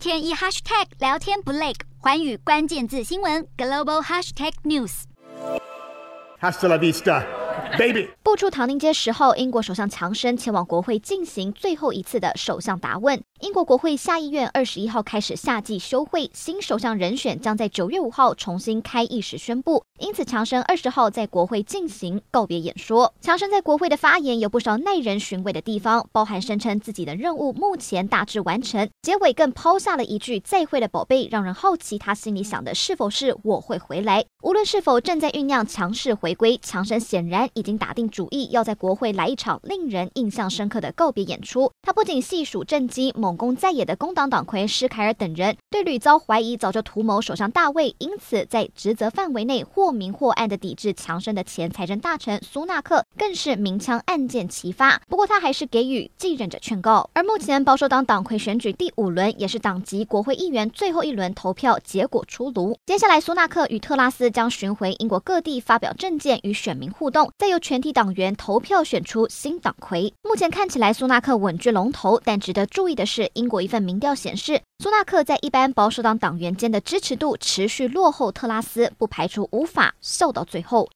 天一 hashtag 聊天不累，寰宇关键字新闻 global hashtag news。Hasta la vista, baby。步出唐宁街十号，英国首相强生前往国会进行最后一次的首相答问。英国国会下议院二十一号开始夏季休会，新首相人选将在九月五号重新开议时宣布。因此，强生二十号在国会进行告别演说。强生在国会的发言有不少耐人寻味的地方，包含声称自己的任务目前大致完成，结尾更抛下了一句“再会了，宝贝”，让人好奇他心里想的是否是我会回来。无论是否正在酝酿强势回归，强生显然已已经打定主意要在国会来一场令人印象深刻的告别演出。他不仅细数政绩猛攻在野的工党党魁施凯尔等人，对屡遭怀疑早就图谋首相大卫，因此在职责范围内或明或暗的抵制强生的前财政大臣苏纳克，更是明枪暗箭齐发。不过他还是给予继任者劝告。而目前保守党党魁选举第五轮，也是党籍国会议员最后一轮投票结果出炉。接下来，苏纳克与特拉斯将巡回英国各地发表政见，与选民互动，再由全体党员投票选出新党魁。目前看起来，苏纳克稳居龙头，但值得注意的是，英国。一份民调显示，苏纳克在一般保守党党员间的支持度持续落后特拉斯，不排除无法笑到最后。